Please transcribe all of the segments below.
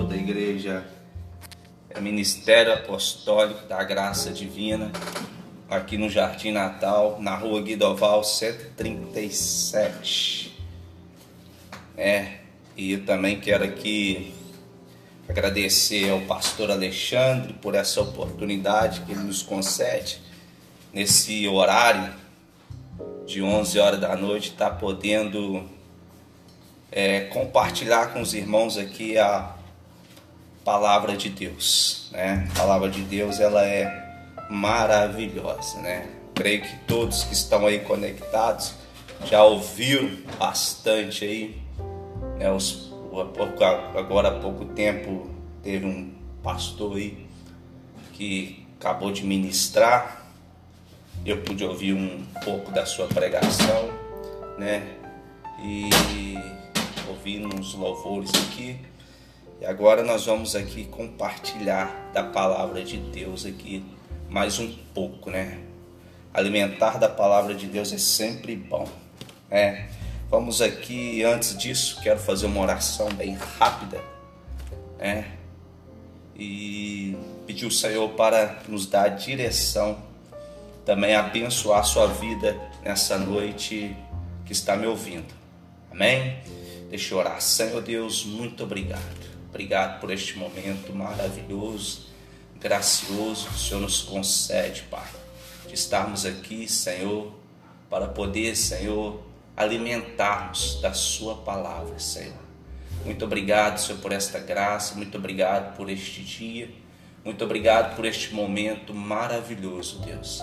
toda a igreja é Ministério Apostólico da Graça Divina, aqui no Jardim Natal, na rua Guidoval 137. É, e também quero aqui agradecer ao pastor Alexandre por essa oportunidade que ele nos concede nesse horário de 11 horas da noite, estar tá podendo é, compartilhar com os irmãos aqui a palavra de Deus, né? A palavra de Deus ela é maravilhosa, né? Creio que todos que estão aí conectados já ouviram bastante aí, né? Os, agora há pouco tempo teve um pastor aí que acabou de ministrar, eu pude ouvir um pouco da sua pregação, né? E ouvindo uns louvores aqui. E agora nós vamos aqui compartilhar da palavra de Deus aqui mais um pouco, né? Alimentar da palavra de Deus é sempre bom, né? Vamos aqui, antes disso, quero fazer uma oração bem rápida, né? E pedir o Senhor para nos dar direção, também abençoar a sua vida nessa noite que está me ouvindo. Amém? Deixa eu orar. Senhor Deus, muito obrigado. Obrigado por este momento maravilhoso, gracioso que o Senhor nos concede, Pai. De estarmos aqui, Senhor, para poder, Senhor, alimentarmos da Sua palavra, Senhor. Muito obrigado, Senhor, por esta graça. Muito obrigado por este dia. Muito obrigado por este momento maravilhoso, Deus.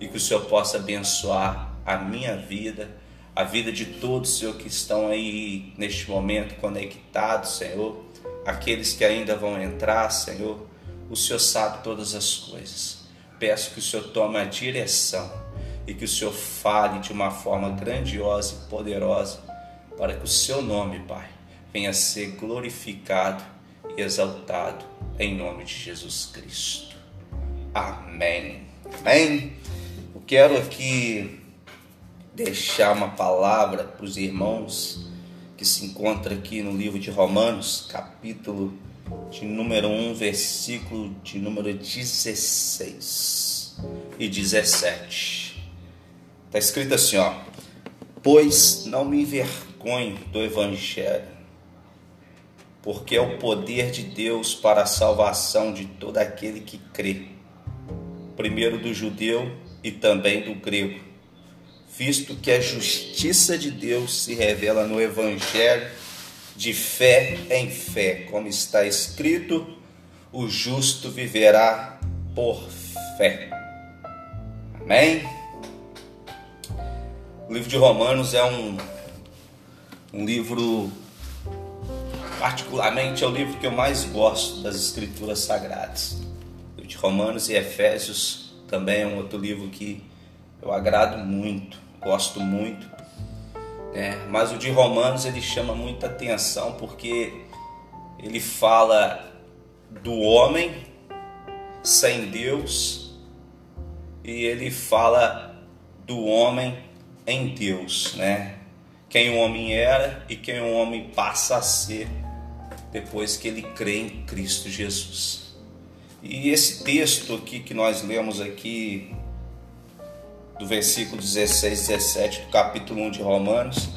E que o Senhor possa abençoar a minha vida a vida de todos, Senhor, que estão aí neste momento conectados, Senhor, aqueles que ainda vão entrar, Senhor, o Senhor sabe todas as coisas. Peço que o Senhor tome a direção e que o Senhor fale de uma forma grandiosa e poderosa, para que o Seu nome, Pai, venha ser glorificado e exaltado em nome de Jesus Cristo. Amém. Amém. Eu quero aqui deixar uma palavra para os irmãos que se encontra aqui no livro de Romanos, capítulo de número 1, versículo de número 16 e 17. Está escrito assim, ó: Pois não me envergonho do evangelho, porque é o poder de Deus para a salvação de todo aquele que crê, primeiro do judeu e também do grego visto que a justiça de Deus se revela no Evangelho de fé em fé, como está escrito: o justo viverá por fé. Amém? O livro de Romanos é um, um livro, particularmente, é o livro que eu mais gosto das Escrituras Sagradas. O livro de Romanos e Efésios também é um outro livro que eu agrado muito gosto muito. Né? Mas o de Romanos ele chama muita atenção porque ele fala do homem sem Deus e ele fala do homem em Deus, né? Quem o homem era e quem o homem passa a ser depois que ele crê em Cristo Jesus. E esse texto aqui que nós lemos aqui do versículo 16 17 do capítulo 1 de Romanos,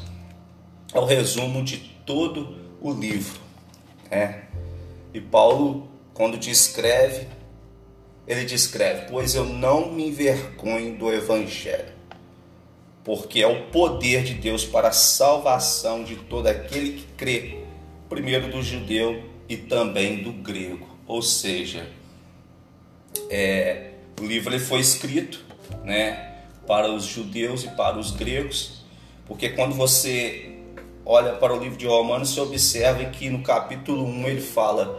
é o resumo de todo o livro. Né? E Paulo, quando descreve, ele descreve: Pois eu não me envergonho do Evangelho, porque é o poder de Deus para a salvação de todo aquele que crê, primeiro do judeu e também do grego. Ou seja, é, o livro ele foi escrito, né? Para os judeus e para os gregos, porque quando você olha para o livro de Romanos, você observa que no capítulo 1 ele fala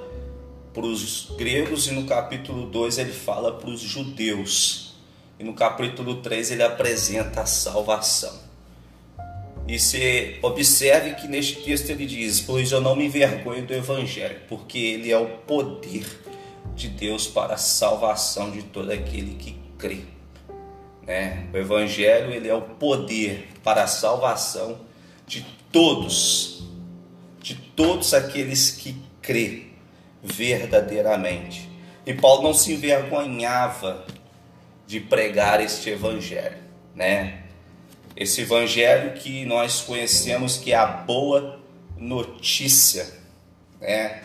para os gregos e no capítulo 2 ele fala para os judeus. E no capítulo 3 ele apresenta a salvação. E você observe que neste texto ele diz: Pois eu não me envergonho do Evangelho, porque ele é o poder de Deus para a salvação de todo aquele que crê. Né? O Evangelho ele é o poder para a salvação de todos, de todos aqueles que crê. verdadeiramente. E Paulo não se envergonhava de pregar este evangelho, né? Esse evangelho que nós conhecemos que é a boa notícia, né?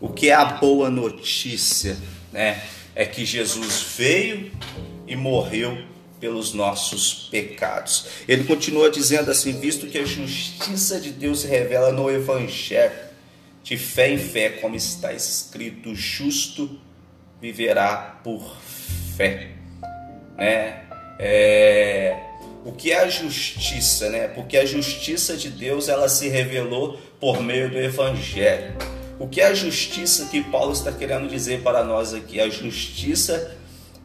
O que é a boa notícia, né? É que Jesus veio e morreu pelos nossos pecados. Ele continua dizendo assim: visto que a justiça de Deus se revela no evangelho, de fé em fé, como está escrito, justo viverá por fé, né? É, o que é a justiça, né? Porque a justiça de Deus ela se revelou por meio do Evangelho. O que é a justiça que Paulo está querendo dizer para nós aqui? A justiça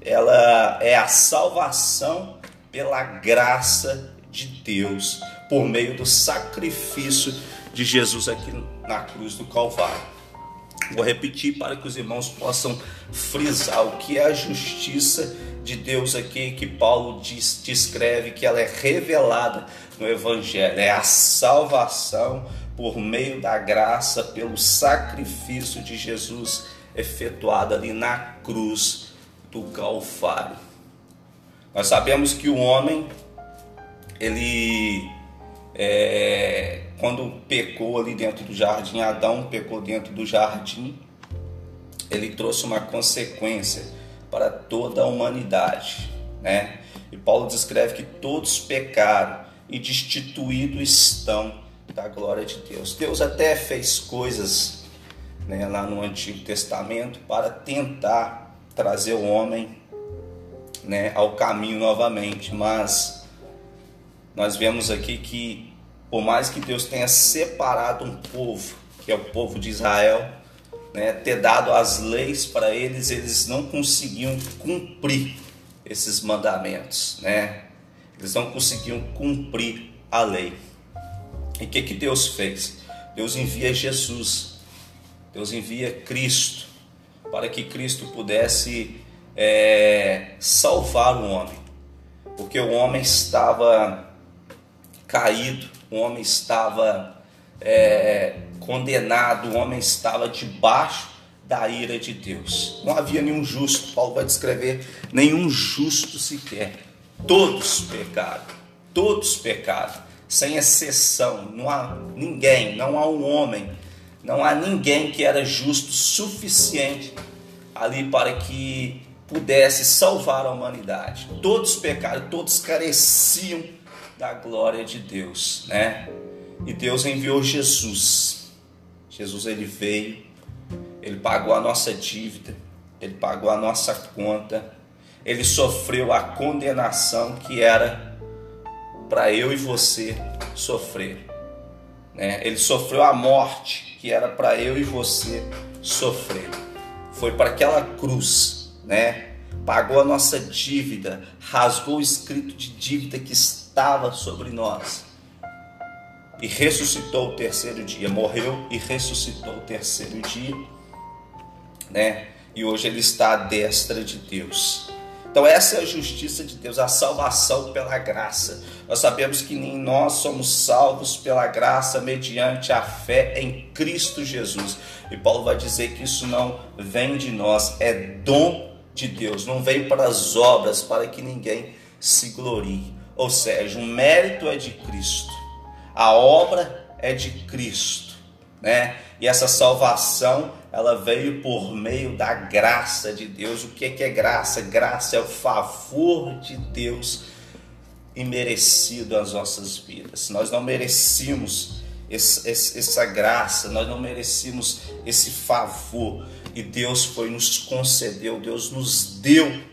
ela é a salvação pela graça de Deus por meio do sacrifício de Jesus aqui na cruz do Calvário. Vou repetir para que os irmãos possam frisar o que é a justiça de Deus aqui que Paulo diz, descreve que ela é revelada no Evangelho, é a salvação por meio da graça, pelo sacrifício de Jesus efetuado ali na cruz do Calvário. Nós sabemos que o homem, ele, é, quando pecou ali dentro do jardim, Adão pecou dentro do jardim, ele trouxe uma consequência para toda a humanidade, né? E Paulo descreve que todos pecaram e destituídos estão da glória de Deus. Deus até fez coisas né, lá no Antigo Testamento para tentar trazer o homem né, ao caminho novamente, mas nós vemos aqui que por mais que Deus tenha separado um povo, que é o povo de Israel, né, ter dado as leis para eles, eles não conseguiam cumprir esses mandamentos, né? Eles não conseguiam cumprir a lei. E o que, que Deus fez? Deus envia Jesus, Deus envia Cristo, para que Cristo pudesse é, salvar o homem, porque o homem estava caído, o homem estava é, condenado, o homem estava debaixo da ira de Deus. Não havia nenhum justo, Paulo vai descrever nenhum justo sequer. Todos pecaram, todos pecaram, sem exceção. Não há ninguém, não há um homem, não há ninguém que era justo suficiente ali para que pudesse salvar a humanidade. Todos pecaram, todos careciam da glória de Deus, né? E Deus enviou Jesus Jesus ele veio, ele pagou a nossa dívida, ele pagou a nossa conta, ele sofreu a condenação que era para eu e você sofrer. Né? Ele sofreu a morte que era para eu e você sofrer. Foi para aquela cruz, né? Pagou a nossa dívida, rasgou o escrito de dívida que estava sobre nós e ressuscitou o terceiro dia, morreu e ressuscitou o terceiro dia, né? E hoje ele está à destra de Deus. Então essa é a justiça de Deus, a salvação pela graça. Nós sabemos que nem nós somos salvos pela graça mediante a fé em Cristo Jesus. E Paulo vai dizer que isso não vem de nós, é dom de Deus, não vem para as obras para que ninguém se glorie. Ou seja, o mérito é de Cristo a obra é de Cristo, né? E essa salvação, ela veio por meio da graça de Deus. O que é graça? Graça é o favor de Deus imerecido às nossas vidas. Nós não merecíamos essa graça, nós não merecíamos esse favor. E Deus foi nos concedeu, Deus nos deu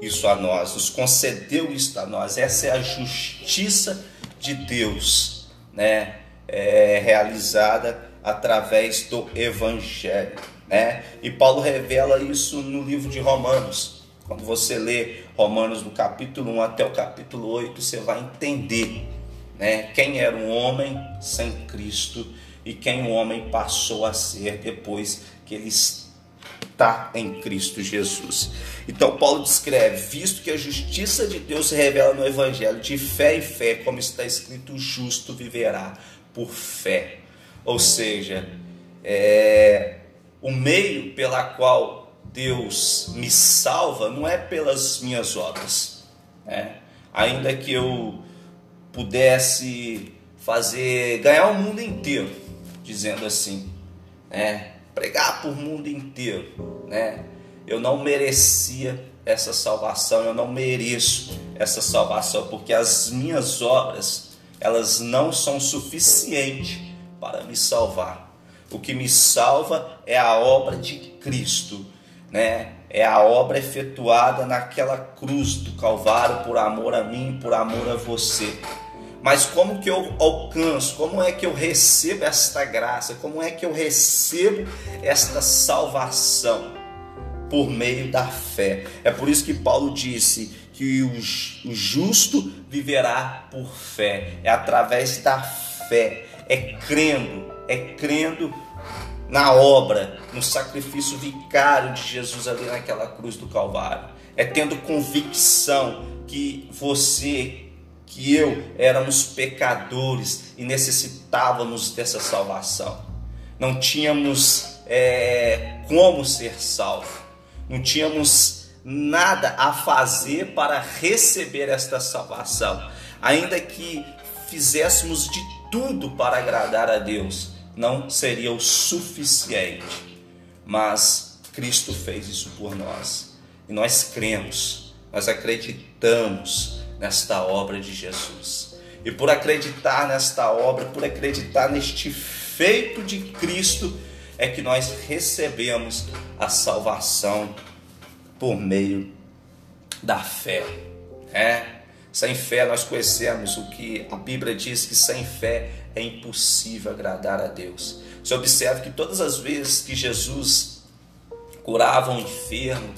isso a nós, nos concedeu isso a nós. Essa é a justiça de Deus, né, é realizada através do Evangelho, né? E Paulo revela isso no livro de Romanos. Quando você lê Romanos do capítulo 1 até o capítulo 8, você vai entender, né, quem era um homem sem Cristo e quem o homem passou a ser depois que ele está em Cristo Jesus. Então Paulo descreve, visto que a justiça de Deus se revela no Evangelho, de fé em fé, como está escrito, o justo viverá por fé. Ou seja, é, o meio pela qual Deus me salva não é pelas minhas obras. Né? Ainda que eu pudesse fazer ganhar o mundo inteiro, dizendo assim, né? pregar por mundo inteiro, né? Eu não merecia essa salvação, eu não mereço essa salvação, porque as minhas obras, elas não são suficientes para me salvar. O que me salva é a obra de Cristo, né? É a obra efetuada naquela cruz do Calvário por amor a mim, por amor a você. Mas como que eu alcanço? Como é que eu recebo esta graça? Como é que eu recebo esta salvação? Por meio da fé. É por isso que Paulo disse que o justo viverá por fé. É através da fé. É crendo, é crendo na obra, no sacrifício vicário de Jesus ali naquela cruz do Calvário. É tendo convicção que você que eu éramos pecadores e necessitávamos dessa salvação. Não tínhamos é, como ser salvo, não tínhamos nada a fazer para receber esta salvação, ainda que fizéssemos de tudo para agradar a Deus, não seria o suficiente. Mas Cristo fez isso por nós e nós cremos, nós acreditamos nesta obra de Jesus. E por acreditar nesta obra, por acreditar neste feito de Cristo, é que nós recebemos a salvação por meio da fé. É? Sem fé nós conhecemos o que a Bíblia diz que sem fé é impossível agradar a Deus. Você observa que todas as vezes que Jesus curava um enfermo,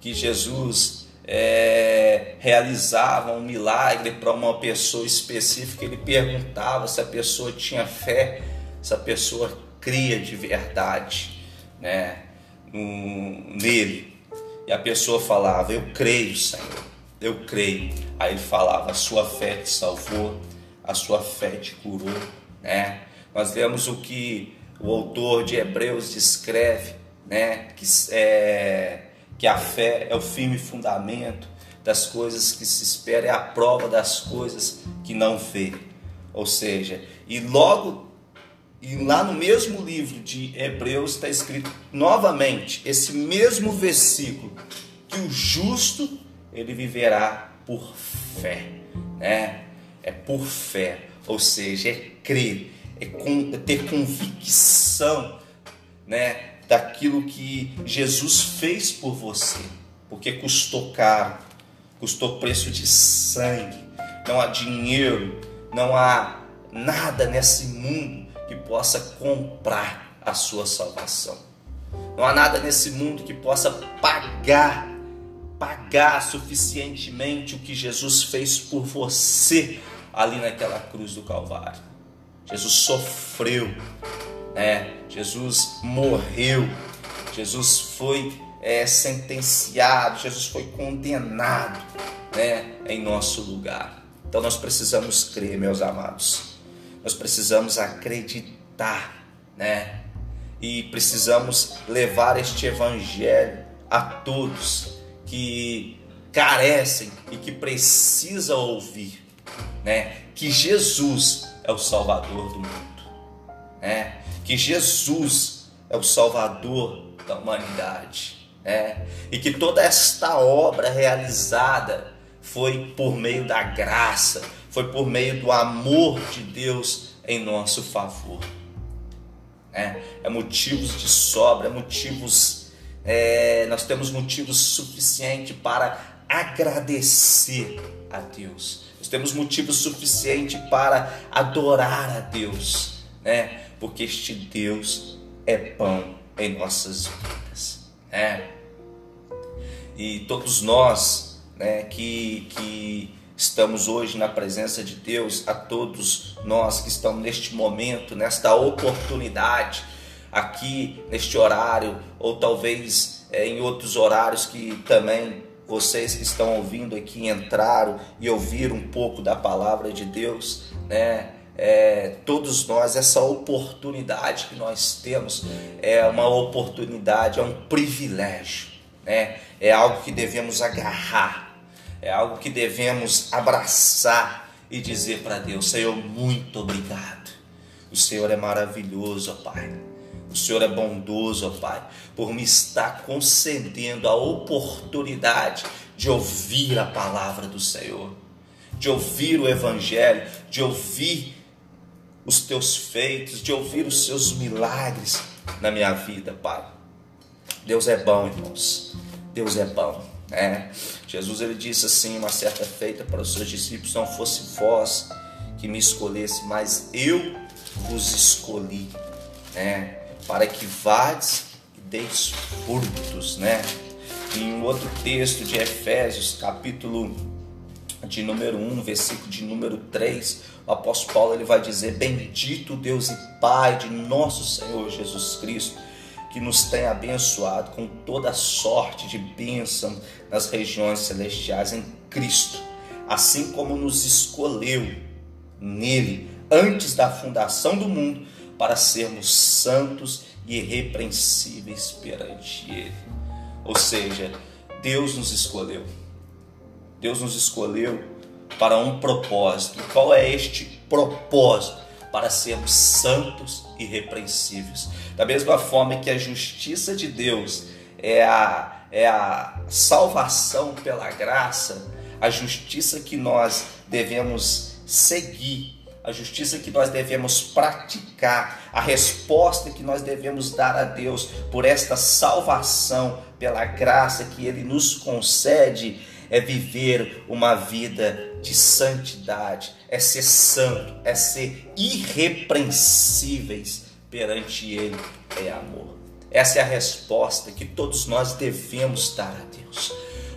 que Jesus é, realizava um milagre para uma pessoa específica, ele perguntava se a pessoa tinha fé, se a pessoa cria de verdade né, nele. E a pessoa falava: Eu creio, Senhor, eu creio. Aí ele falava: A sua fé te salvou, a sua fé te curou. Né? Nós vemos o que o autor de Hebreus descreve, né? que é que a fé é o firme fundamento das coisas que se espera, é a prova das coisas que não vê. Ou seja, e logo, e lá no mesmo livro de Hebreus está escrito novamente esse mesmo versículo, que o justo ele viverá por fé, né? É por fé, ou seja, é crer, é, com, é ter convicção, né? daquilo que Jesus fez por você, porque custou caro, custou preço de sangue, não há dinheiro, não há nada nesse mundo possa comprar a sua salvação. Não há nada nesse mundo que possa pagar, pagar suficientemente o que Jesus fez por você ali naquela cruz do Calvário. Jesus sofreu, é, Jesus morreu, Jesus foi é, sentenciado, Jesus foi condenado né, em nosso lugar. Então nós precisamos crer, meus amados. Nós precisamos acreditar, né? E precisamos levar este evangelho a todos que carecem e que precisam ouvir, né? Que Jesus é o Salvador do mundo, né? que Jesus é o Salvador da humanidade, né? e que toda esta obra realizada foi por meio da graça, foi por meio do amor de Deus em nosso favor. É, é motivos de sobra, é motivos, é, nós temos motivos suficientes para agradecer a Deus. Nós temos motivos suficientes para adorar a Deus, né? porque este Deus é pão em nossas vidas. Né? E todos nós né, que, que estamos hoje na presença de Deus, a todos nós que estamos neste momento, nesta oportunidade, aqui neste horário, ou talvez é, em outros horários que também vocês que estão ouvindo aqui entraram e ouviram um pouco da palavra de Deus, né? é, todos nós, essa oportunidade que nós temos é uma oportunidade, é um privilégio, né? é algo que devemos agarrar, é algo que devemos abraçar e dizer para Deus: Senhor, muito obrigado. O Senhor é maravilhoso, ó Pai. O Senhor é bondoso, ó Pai, por me estar concedendo a oportunidade de ouvir a palavra do Senhor, de ouvir o Evangelho, de ouvir os teus feitos, de ouvir os seus milagres na minha vida, Pai. Deus é bom, irmãos. Deus é bom. Né? Jesus ele disse assim uma certa feita para os seus discípulos: Não fosse vós que me escolhesse, mas eu vos escolhi, né? Para que vades e deis frutos, né? Em um outro texto de Efésios, capítulo de número 1, versículo de número 3, o apóstolo Paulo ele vai dizer: Bendito Deus e Pai de nosso Senhor Jesus Cristo, que nos tem abençoado com toda sorte de bênção nas regiões celestiais em Cristo, assim como nos escolheu nele antes da fundação do mundo para sermos santos e irrepreensíveis perante ele. Ou seja, Deus nos escolheu. Deus nos escolheu para um propósito. E qual é este propósito? Para sermos santos e irrepreensíveis. Da mesma forma que a justiça de Deus é a, é a salvação pela graça, a justiça que nós devemos seguir a justiça que nós devemos praticar, a resposta que nós devemos dar a Deus por esta salvação, pela graça que Ele nos concede, é viver uma vida de santidade, é ser santo, é ser irrepreensíveis perante Ele, é amor. Essa é a resposta que todos nós devemos dar a Deus.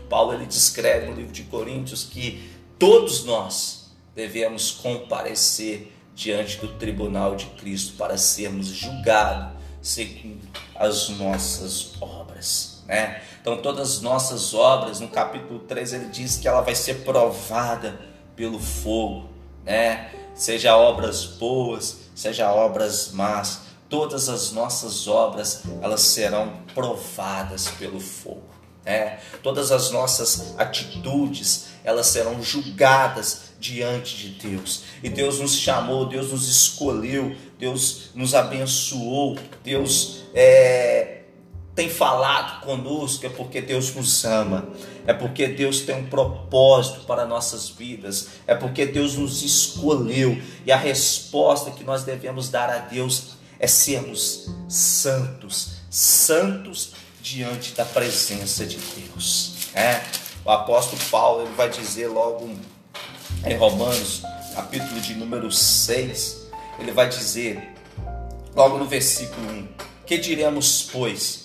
Paulo ele descreve no livro de Coríntios que todos nós devemos comparecer diante do tribunal de Cristo para sermos julgados segundo as nossas obras. Né? Então, todas as nossas obras, no capítulo 3, ele diz que ela vai ser provada pelo fogo, né? seja obras boas, seja obras más, todas as nossas obras elas serão provadas pelo fogo. Né? Todas as nossas atitudes elas serão julgadas diante de Deus. E Deus nos chamou, Deus nos escolheu, Deus nos abençoou, Deus é, tem falado conosco, é porque Deus nos ama, é porque Deus tem um propósito para nossas vidas, é porque Deus nos escolheu e a resposta que nós devemos dar a Deus é sermos santos, santos diante da presença de Deus. É, o apóstolo Paulo ele vai dizer logo em Romanos, capítulo de número 6, ele vai dizer, logo no versículo 1: Que diremos, pois?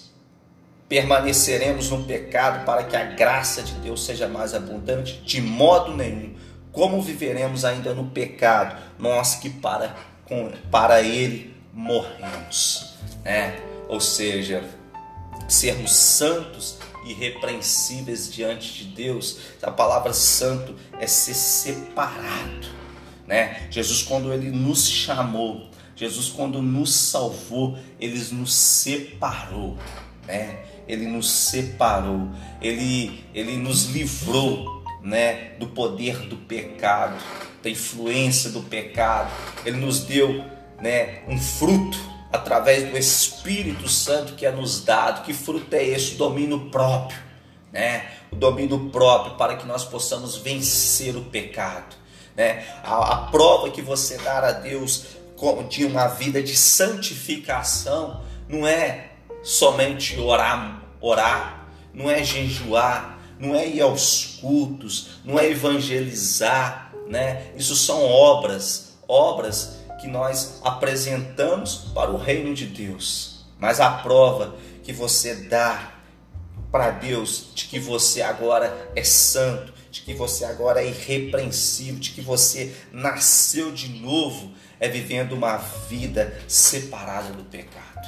Permaneceremos no pecado para que a graça de Deus seja mais abundante? De modo nenhum. Como viveremos ainda no pecado, nós que para, com, para ele morremos? É, ou seja, sermos santos irrepreensíveis diante de Deus. A palavra santo é ser separado, né? Jesus quando ele nos chamou, Jesus quando nos salvou, ele nos separou, né? Ele nos separou, ele ele nos livrou, né, do poder do pecado, da influência do pecado. Ele nos deu, né, um fruto através do Espírito Santo que é nos dado. Que fruto é esse? O domínio próprio, né? O domínio próprio para que nós possamos vencer o pecado, né? A, a prova que você dar a Deus de uma vida de santificação não é somente orar, orar, não é jejuar, não é ir aos cultos, não é evangelizar, né? Isso são obras, obras que nós apresentamos para o reino de Deus. Mas a prova que você dá para Deus de que você agora é santo, de que você agora é irrepreensível, de que você nasceu de novo, é vivendo uma vida separada do pecado,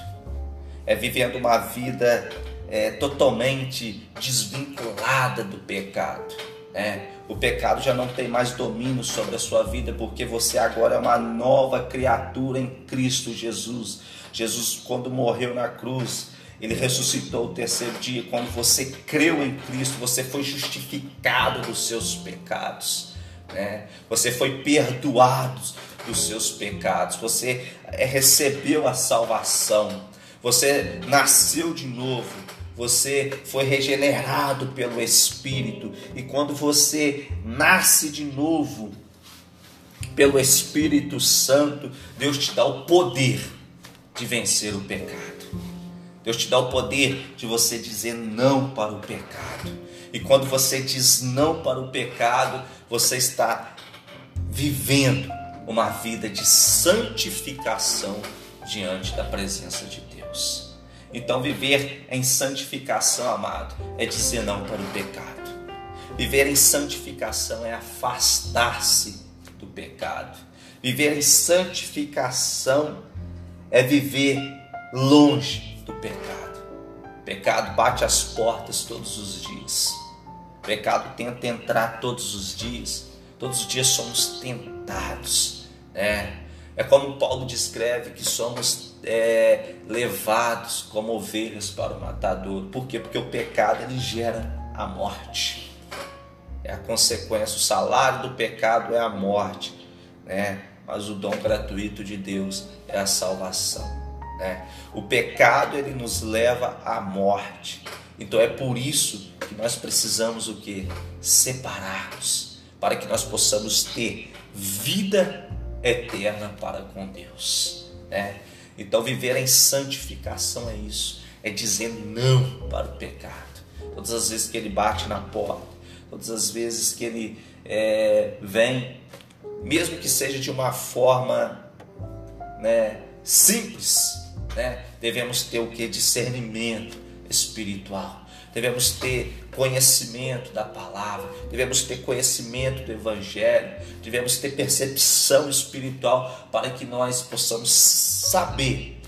é vivendo uma vida é, totalmente desvinculada do pecado. É, o pecado já não tem mais domínio sobre a sua vida, porque você agora é uma nova criatura em Cristo Jesus. Jesus, quando morreu na cruz, ele ressuscitou o terceiro dia. Quando você creu em Cristo, você foi justificado dos seus pecados. Né? Você foi perdoado dos seus pecados. Você é, recebeu a salvação. Você nasceu de novo você foi regenerado pelo Espírito, e quando você nasce de novo pelo Espírito Santo, Deus te dá o poder de vencer o pecado. Deus te dá o poder de você dizer não para o pecado. E quando você diz não para o pecado, você está vivendo uma vida de santificação diante da presença de Deus. Então, viver em santificação, amado, é dizer não para o pecado. Viver em santificação é afastar-se do pecado. Viver em santificação é viver longe do pecado. O pecado bate as portas todos os dias. O pecado tenta entrar todos os dias. Todos os dias somos tentados. Né? É como Paulo descreve que somos é, levados como ovelhas para o matador. Por quê? Porque o pecado ele gera a morte. É a consequência, o salário do pecado é a morte, né? Mas o dom gratuito de Deus é a salvação, né? O pecado ele nos leva à morte. Então é por isso que nós precisamos o que? Separarmos para que nós possamos ter vida eterna para com Deus, né? Então, viver em santificação é isso, é dizer não para o pecado. Todas as vezes que ele bate na porta, todas as vezes que ele é, vem, mesmo que seja de uma forma né, simples, né, devemos ter o que? Discernimento espiritual. Devemos ter conhecimento da palavra, devemos ter conhecimento do Evangelho, devemos ter percepção espiritual para que nós possamos saber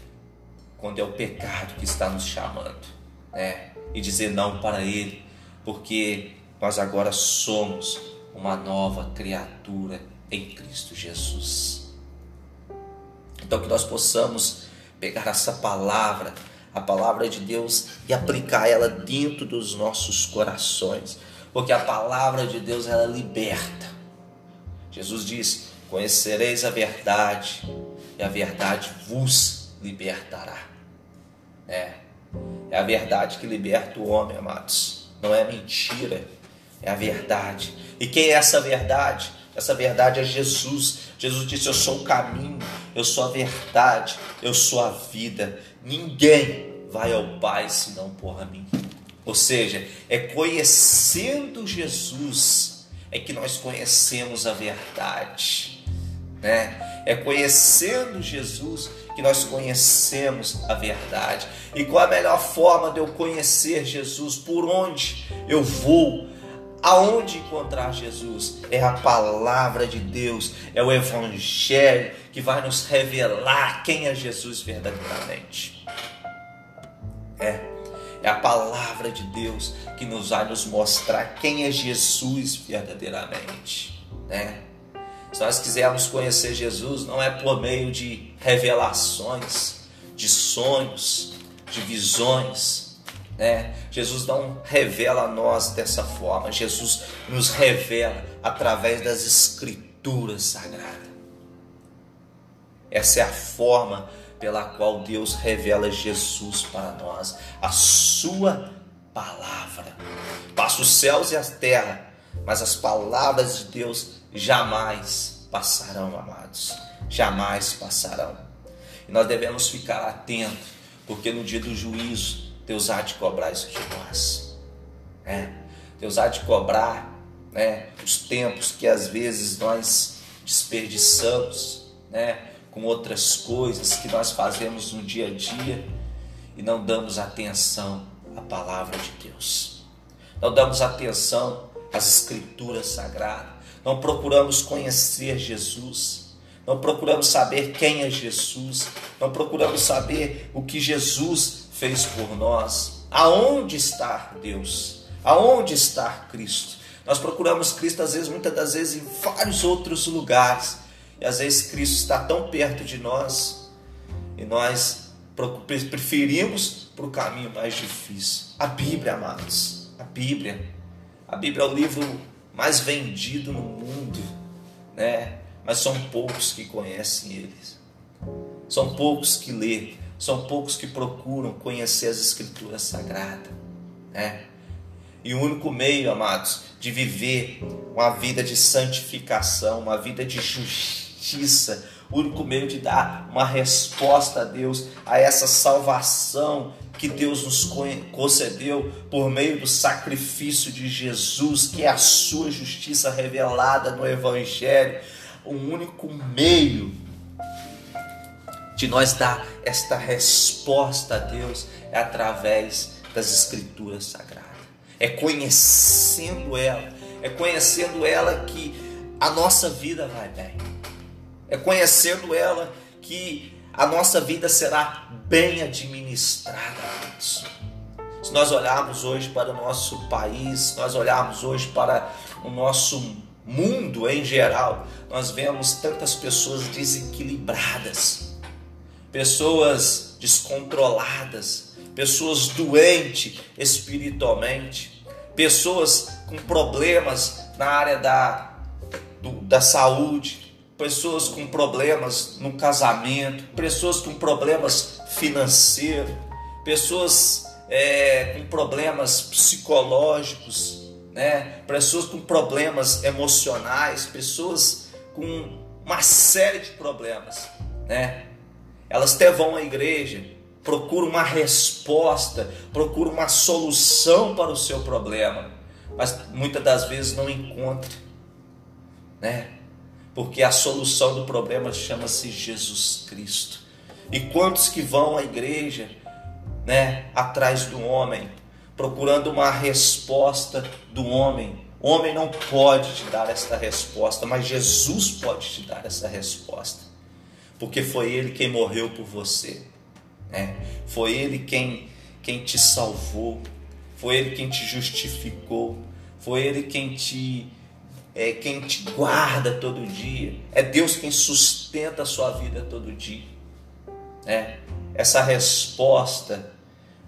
quando é o pecado que está nos chamando, né? E dizer não para ele, porque nós agora somos uma nova criatura em Cristo Jesus. Então que nós possamos pegar essa palavra a palavra de Deus e aplicar ela dentro dos nossos corações, porque a palavra de Deus ela liberta. Jesus diz: Conhecereis a verdade, e a verdade vos libertará. É, é a verdade que liberta o homem, amados. Não é mentira, é a verdade. E quem é essa verdade? Essa verdade é Jesus. Jesus disse: Eu sou o caminho, eu sou a verdade, eu sou a vida. Ninguém vai ao Pai senão por mim. Ou seja, é conhecendo Jesus é que nós conhecemos a verdade, né? É conhecendo Jesus que nós conhecemos a verdade. E qual a melhor forma de eu conhecer Jesus? Por onde eu vou? Aonde encontrar Jesus? É a palavra de Deus, é o Evangelho que vai nos revelar quem é Jesus verdadeiramente. É, é a palavra de Deus que nos vai nos mostrar quem é Jesus verdadeiramente. Né? Se nós quisermos conhecer Jesus, não é por meio de revelações, de sonhos, de visões, né? Jesus não revela a nós dessa forma, Jesus nos revela através das Escrituras Sagradas. Essa é a forma pela qual Deus revela Jesus para nós, a Sua palavra. Passa os céus e a terra, mas as palavras de Deus jamais passarão, amados. Jamais passarão. E nós devemos ficar atentos, porque no dia do juízo Deus há de cobrar isso de nós. É. Deus há de cobrar né, os tempos que às vezes nós desperdiçamos né, com outras coisas que nós fazemos no dia a dia e não damos atenção à palavra de Deus. Não damos atenção às escrituras sagradas. Não procuramos conhecer Jesus. Não procuramos saber quem é Jesus. Não procuramos saber o que Jesus fez por nós. Aonde está Deus? Aonde está Cristo? Nós procuramos Cristo, às vezes, muitas das vezes, em vários outros lugares. E às vezes Cristo está tão perto de nós e nós preferimos para o caminho mais difícil. A Bíblia, amados. A Bíblia. A Bíblia é o livro mais vendido no mundo, né? Mas são poucos que conhecem eles. São poucos que lê, são poucos que procuram conhecer as escrituras sagradas, né? E o único meio, amados, de viver uma vida de santificação, uma vida de justiça, o único meio de dar uma resposta a Deus, a essa salvação que Deus nos concedeu por meio do sacrifício de Jesus, que é a sua justiça revelada no Evangelho, o único meio de nós dar esta resposta a Deus é através das Escrituras Sagradas. É conhecendo ela, é conhecendo ela que a nossa vida vai bem, é conhecendo ela que a nossa vida será bem administrada. Se nós olharmos hoje para o nosso país, se nós olharmos hoje para o nosso mundo em geral, nós vemos tantas pessoas desequilibradas, pessoas descontroladas, pessoas doentes espiritualmente, pessoas com problemas na área da, do, da saúde, pessoas com problemas no casamento, pessoas com problemas financeiros, pessoas é, com problemas psicológicos, né? pessoas com problemas emocionais, pessoas com uma série de problemas. Né? Elas até vão à igreja, procura uma resposta, procura uma solução para o seu problema, mas muitas das vezes não encontra, né? Porque a solução do problema chama-se Jesus Cristo. E quantos que vão à igreja, né, atrás do homem, procurando uma resposta do homem? O homem não pode te dar esta resposta, mas Jesus pode te dar essa resposta. Porque foi ele quem morreu por você. Né? Foi Ele quem, quem te salvou, foi Ele quem te justificou, foi Ele quem te, é, quem te guarda todo dia, é Deus quem sustenta a sua vida todo dia. Né? Essa resposta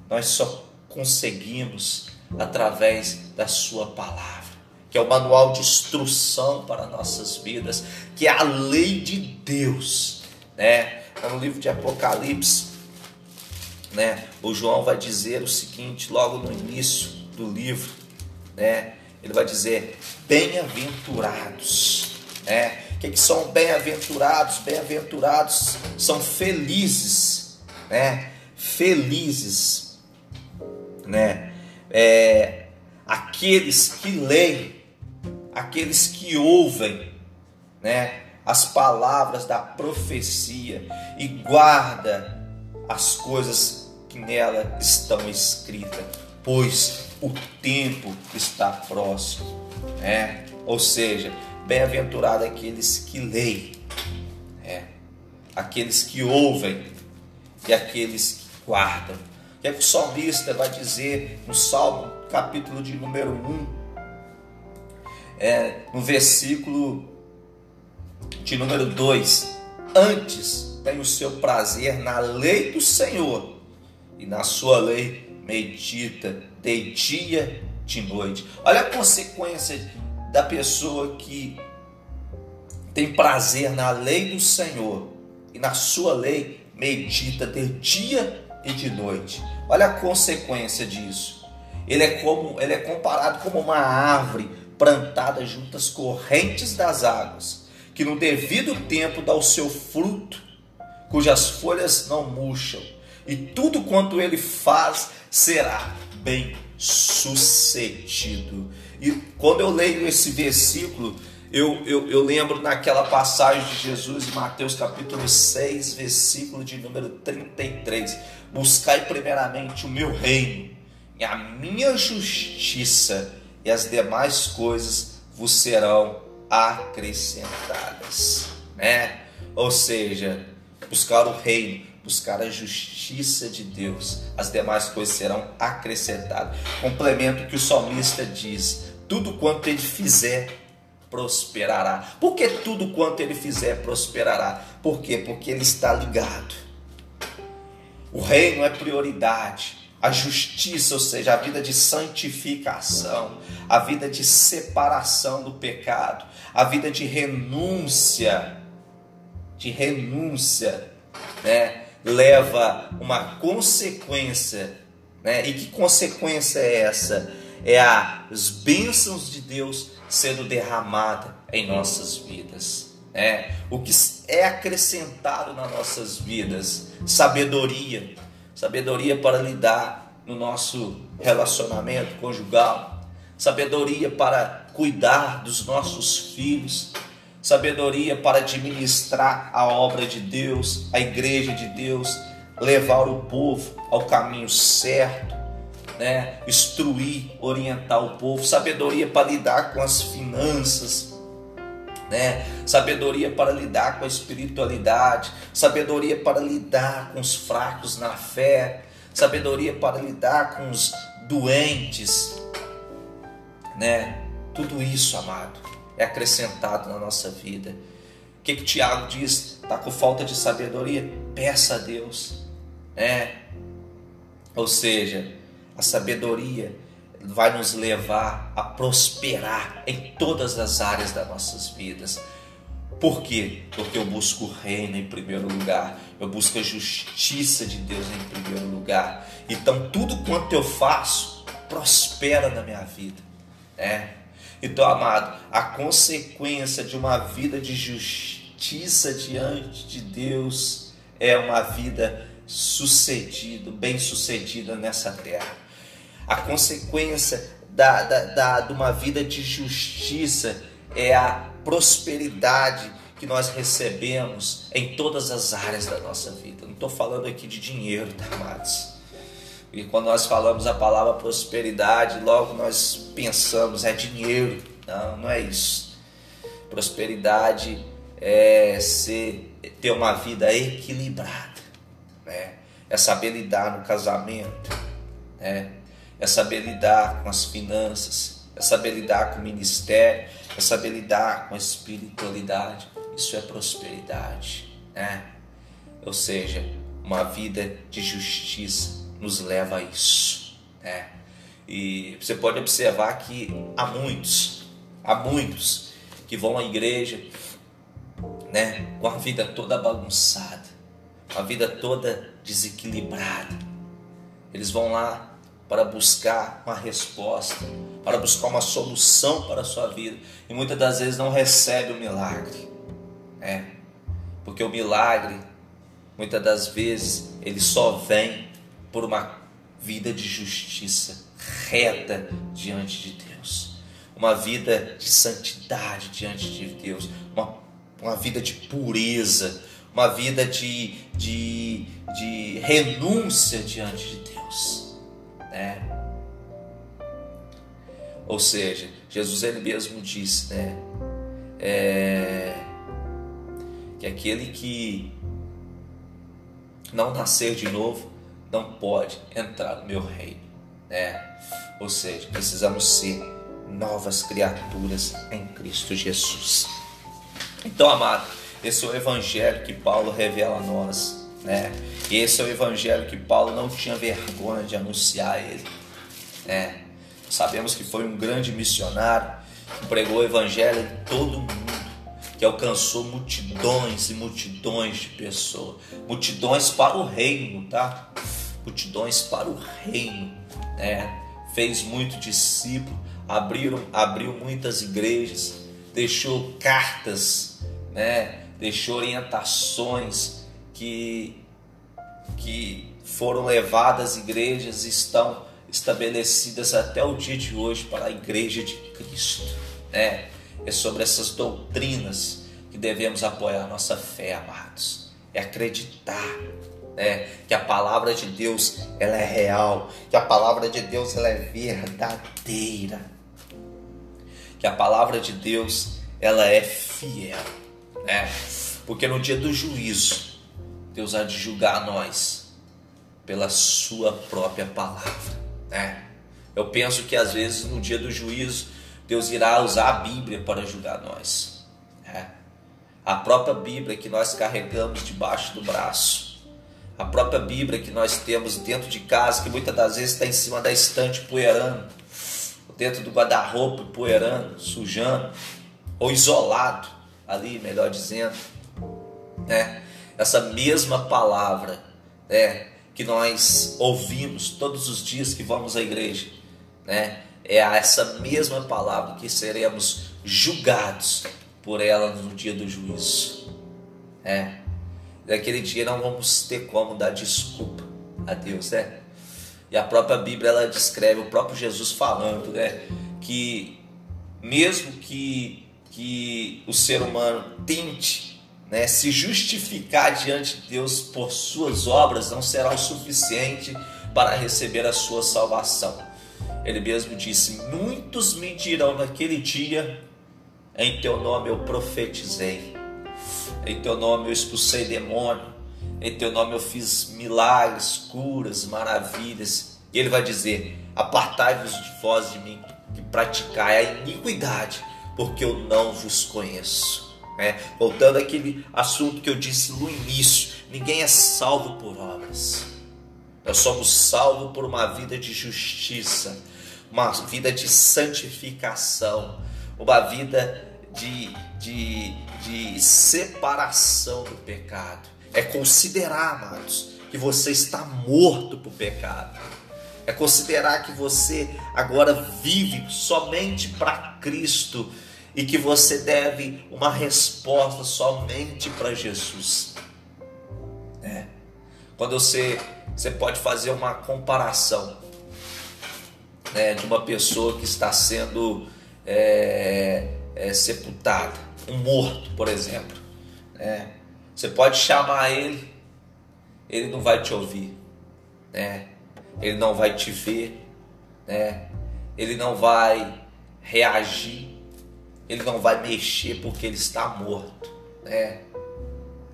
nós só conseguimos através da Sua palavra, que é o manual de instrução para nossas vidas, que é a lei de Deus. Né? Tá no livro de Apocalipse, né? O João vai dizer o seguinte, logo no início do livro, né? Ele vai dizer: bem-aventurados, né? O que, que são bem-aventurados? Bem-aventurados são felizes, né? Felizes, né? É, aqueles que leem, aqueles que ouvem, né? As palavras da profecia e guarda as coisas que nela estão escritas, pois o tempo está próximo. Né? Ou seja, bem-aventurado aqueles que leem, né? aqueles que ouvem e aqueles que guardam. O que, é que o salmista vai dizer no Salmo, capítulo de número 1, é, no versículo de número 2: Antes tem o seu prazer na lei do Senhor e na sua lei medita de dia de noite. Olha a consequência da pessoa que tem prazer na lei do Senhor e na sua lei medita de dia e de noite. Olha a consequência disso. Ele é como, ele é comparado como uma árvore plantada junto às correntes das águas, que no devido tempo dá o seu fruto, cujas folhas não murcham e tudo quanto ele faz será bem sucedido. E quando eu leio esse versículo, eu, eu, eu, lembro naquela passagem de Jesus em Mateus capítulo 6, versículo de número 33. Buscai primeiramente o meu reino e a minha justiça, e as demais coisas vos serão acrescentadas. Né? Ou seja, buscar o reino, buscar a justiça de Deus, as demais coisas serão acrescentadas. Complemento que o salmista diz: tudo quanto ele fizer prosperará. Por que tudo quanto ele fizer prosperará? Por quê? Porque ele está ligado. O reino é prioridade. A justiça, ou seja, a vida de santificação, a vida de separação do pecado, a vida de renúncia, de renúncia, né, leva uma consequência, né? E que consequência é essa? É as bênçãos de Deus sendo derramada em nossas vidas. É, o que é acrescentado nas nossas vidas, sabedoria, sabedoria para lidar no nosso relacionamento conjugal, sabedoria para cuidar dos nossos filhos, sabedoria para administrar a obra de Deus, a igreja de Deus, levar o povo ao caminho certo, né? instruir, orientar o povo, sabedoria para lidar com as finanças, né? sabedoria para lidar com a espiritualidade, sabedoria para lidar com os fracos na fé, sabedoria para lidar com os doentes, né? Tudo isso, amado, é acrescentado na nossa vida. O que, que Tiago diz? Está com falta de sabedoria? Peça a Deus, né? Ou seja, a sabedoria vai nos levar a prosperar em todas as áreas das nossas vidas. Por quê? Porque eu busco o reino em primeiro lugar, eu busco a justiça de Deus em primeiro lugar. Então tudo quanto eu faço prospera na minha vida, né? Então, amado, a consequência de uma vida de justiça diante de Deus é uma vida sucedido, bem sucedida nessa terra. A consequência da, da, da, de uma vida de justiça é a prosperidade que nós recebemos em todas as áreas da nossa vida. Não estou falando aqui de dinheiro, tá, amados? E quando nós falamos a palavra prosperidade, logo nós pensamos é dinheiro. Não, não é isso. Prosperidade é ser, ter uma vida equilibrada, né? É saber lidar no casamento, né? É saber lidar com as finanças, é saber lidar com o ministério, é saber lidar com a espiritualidade. Isso é prosperidade, né? Ou seja, uma vida de justiça nos leva a isso, né? E você pode observar que há muitos, há muitos que vão à igreja, né, com a vida toda bagunçada, a vida toda desequilibrada. Eles vão lá para buscar uma resposta, para buscar uma solução para a sua vida. E muitas das vezes não recebe o milagre. É. Porque o milagre, muitas das vezes, ele só vem por uma vida de justiça reta diante de Deus. Uma vida de santidade diante de Deus. Uma, uma vida de pureza. Uma vida de, de, de renúncia diante de Deus. Né? Ou seja, Jesus ele mesmo disse, né? É, que aquele que não nascer de novo não pode entrar no meu reino, né? Ou seja, precisamos ser novas criaturas em Cristo Jesus. Então, amado, esse é o evangelho que Paulo revela a nós né? Esse é o evangelho que Paulo não tinha vergonha de anunciar ele. Né? Sabemos que foi um grande missionário que pregou o evangelho em todo mundo, que alcançou multidões e multidões de pessoas, multidões para o reino, tá? Multidões para o reino, né? Fez muito discípulo, abriu, abriu muitas igrejas, deixou cartas, né? Deixou orientações que, que foram levadas igrejas estão estabelecidas até o dia de hoje para a igreja de Cristo. Né? É sobre essas doutrinas que devemos apoiar nossa fé, amados. É acreditar né? que a palavra de Deus ela é real, que a palavra de Deus ela é verdadeira, que a palavra de Deus ela é fiel, né? Porque no dia do juízo Deus há de julgar nós pela sua própria palavra, né? Eu penso que às vezes no dia do juízo Deus irá usar a Bíblia para ajudar nós. É. A própria Bíblia que nós carregamos debaixo do braço. A própria Bíblia que nós temos dentro de casa, que muitas das vezes está em cima da estante poeirando, dentro do guarda-roupa poeirando, sujando, ou isolado ali, melhor dizendo. Né? Essa mesma palavra né, que nós ouvimos todos os dias que vamos à igreja, né? é essa mesma palavra que seremos julgados por ela no dia do juízo. É. Naquele dia não vamos ter como dar desculpa a Deus, né? E a própria Bíblia ela descreve o próprio Jesus falando, né? Que mesmo que, que o ser humano tente né, se justificar diante de Deus por suas obras, não será o suficiente para receber a sua salvação. Ele mesmo disse: Muitos me dirão naquele dia, em teu nome eu profetizei, em teu nome eu expulsei demônio, em teu nome eu fiz milagres, curas, maravilhas. E ele vai dizer: Apartai-vos de vós de mim, que praticai a iniquidade, porque eu não vos conheço. É, voltando àquele assunto que eu disse no início: ninguém é salvo por obras. Nós somos salvos por uma vida de justiça, uma vida de santificação, uma vida de, de, de separação do pecado. É considerar, amados, que você está morto para o pecado. É considerar que você agora vive somente para Cristo e que você deve uma resposta somente para Jesus. É. Quando você, você pode fazer uma comparação né, de uma pessoa que está sendo é, é, sepultada, um morto, por exemplo. Né? Você pode chamar ele, ele não vai te ouvir, né? ele não vai te ver, né? ele não vai reagir, ele não vai mexer porque ele está morto. Né?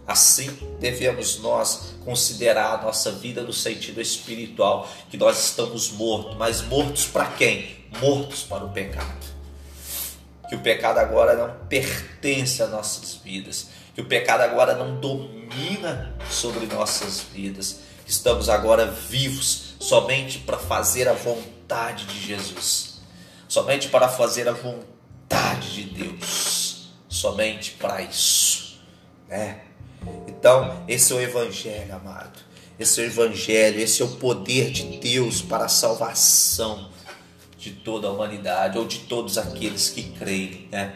Assim devemos nós considerar a nossa vida no sentido espiritual, que nós estamos mortos, mas mortos para quem? Mortos para o pecado. Que o pecado agora não pertence às nossas vidas, que o pecado agora não domina sobre nossas vidas. Estamos agora vivos somente para fazer a vontade de Jesus, somente para fazer a vontade de Deus, somente para isso, né? Então, esse é o Evangelho, amado. Esse é o Evangelho, esse é o poder de Deus para a salvação de toda a humanidade, ou de todos aqueles que creem, né?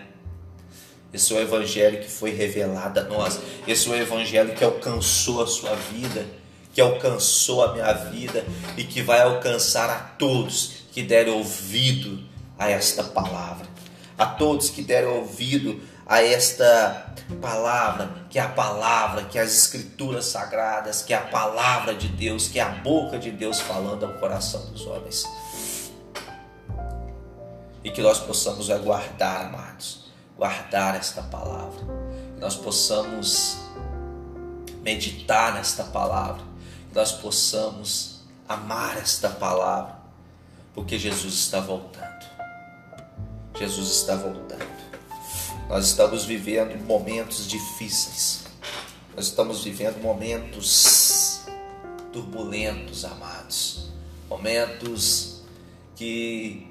Esse é o Evangelho que foi revelado a nós. Esse é o Evangelho que alcançou a sua vida, que alcançou a minha vida e que vai alcançar a todos que derem ouvido a esta palavra. A todos que derem ouvido a esta palavra, que é a palavra, que é as escrituras sagradas, que é a palavra de Deus, que é a boca de Deus falando ao coração dos homens. E que nós possamos aguardar, amados, guardar esta palavra, que nós possamos meditar nesta palavra, que nós possamos amar esta palavra, porque Jesus está voltando. Jesus está voltando. Nós estamos vivendo momentos difíceis. Nós estamos vivendo momentos turbulentos, amados. Momentos que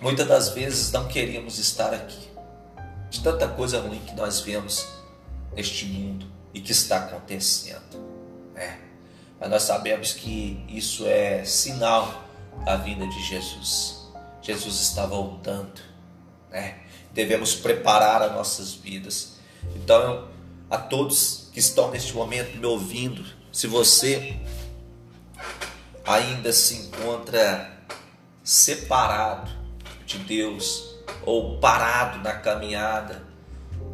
muitas das vezes não queríamos estar aqui. De tanta coisa ruim que nós vemos neste mundo e que está acontecendo. É. Mas nós sabemos que isso é sinal da vinda de Jesus. Jesus está voltando né? Devemos preparar as nossas vidas. Então, a todos que estão neste momento me ouvindo, se você ainda se encontra separado de Deus ou parado na caminhada,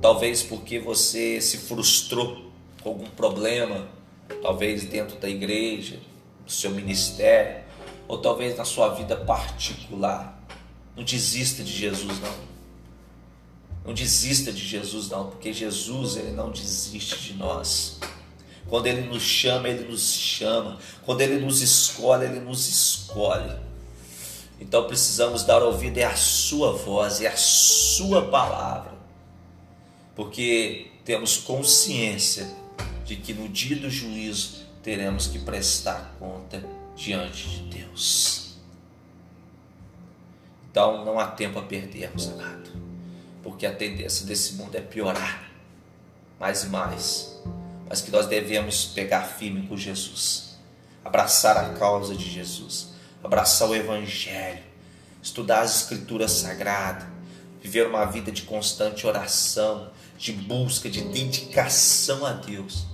talvez porque você se frustrou com algum problema, talvez dentro da igreja, do seu ministério, ou talvez na sua vida particular. Não desista de Jesus, não. Não desista de Jesus, não, porque Jesus ele não desiste de nós. Quando ele nos chama, ele nos chama. Quando ele nos escolhe, ele nos escolhe. Então precisamos dar ouvido à Sua voz e à Sua palavra, porque temos consciência de que no dia do juízo teremos que prestar conta diante de Deus. Então não há tempo a perdermos, amado, porque a tendência desse mundo é piorar mais e mais, mas que nós devemos pegar firme com Jesus, abraçar a causa de Jesus, abraçar o Evangelho, estudar as Escrituras Sagradas, viver uma vida de constante oração, de busca, de dedicação a Deus,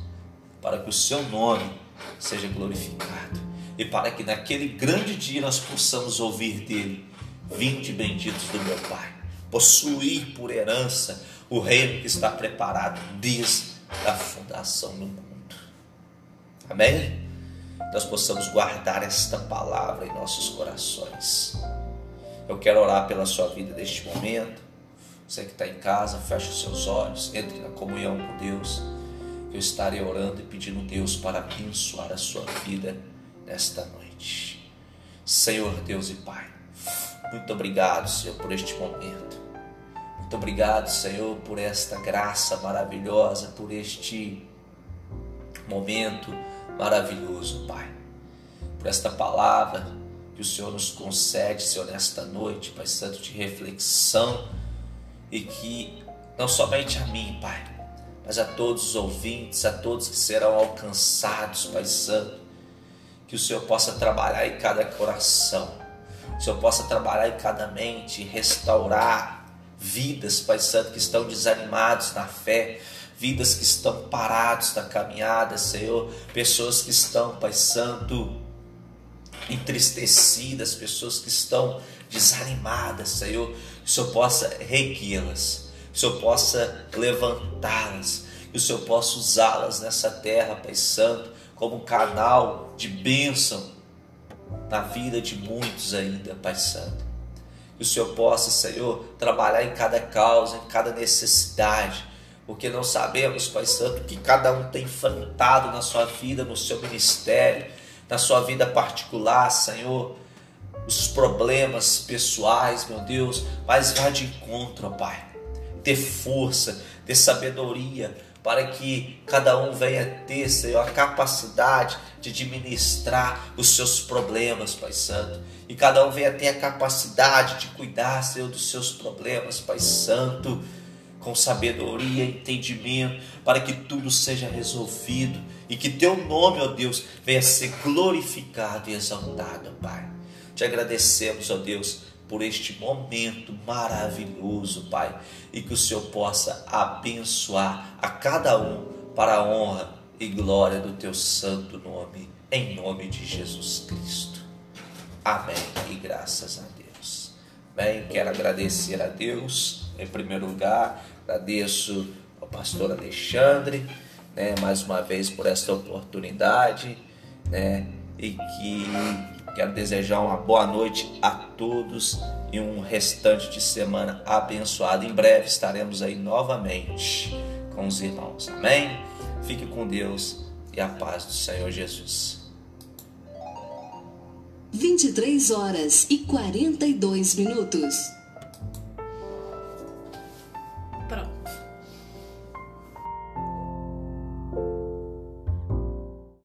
para que o seu nome seja glorificado. E para que naquele grande dia nós possamos ouvir dele: Vinde benditos do meu Pai, possuir por herança o reino que está preparado desde a fundação do mundo. Amém? Nós possamos guardar esta palavra em nossos corações. Eu quero orar pela sua vida neste momento. Você que está em casa, feche os seus olhos, entre na comunhão com Deus. Eu estarei orando e pedindo a Deus para abençoar a sua vida nesta noite. Senhor Deus e Pai, muito obrigado, Senhor, por este momento. Muito obrigado, Senhor, por esta graça maravilhosa, por este momento maravilhoso, Pai. Por esta palavra que o Senhor nos concede, Senhor, nesta noite, Pai Santo, de reflexão e que não somente a mim, Pai, mas a todos os ouvintes, a todos que serão alcançados, Pai Santo, que o Senhor possa trabalhar em cada coração, o Senhor possa trabalhar em cada mente, restaurar vidas, Pai Santo, que estão desanimados na fé, vidas que estão parados na caminhada, Senhor, pessoas que estão, Pai Santo, entristecidas, pessoas que estão desanimadas, Senhor, que o Senhor possa reguê-las, que o Senhor possa levantá-las, que o Senhor possa usá-las nessa terra, Pai Santo, como canal de bênção na vida de muitos ainda, Pai Santo. Que o Senhor possa, Senhor, trabalhar em cada causa, em cada necessidade, porque não sabemos, Pai Santo, que cada um tem enfrentado na sua vida, no seu ministério, na sua vida particular, Senhor, os problemas pessoais, meu Deus, mas vá de encontro, Pai. Ter força, ter sabedoria, para que cada um venha ter, Senhor, a capacidade de administrar os seus problemas, Pai Santo. E cada um venha ter a capacidade de cuidar, Senhor, dos seus problemas, Pai Santo, com sabedoria entendimento, para que tudo seja resolvido e que teu nome, ó Deus, venha ser glorificado e exaltado, Pai. Te agradecemos, ó Deus, por este momento maravilhoso, Pai, e que o Senhor possa abençoar a cada um para a honra e glória do teu santo nome, em nome de Jesus Cristo. Amém e graças a Deus. Bem, quero agradecer a Deus, em primeiro lugar, agradeço ao pastor Alexandre, né, mais uma vez por esta oportunidade, né, e que Quero desejar uma boa noite a todos e um restante de semana abençoado. Em breve estaremos aí novamente com os irmãos. Amém? Fique com Deus e a paz do Senhor Jesus. 23 horas e 42 minutos.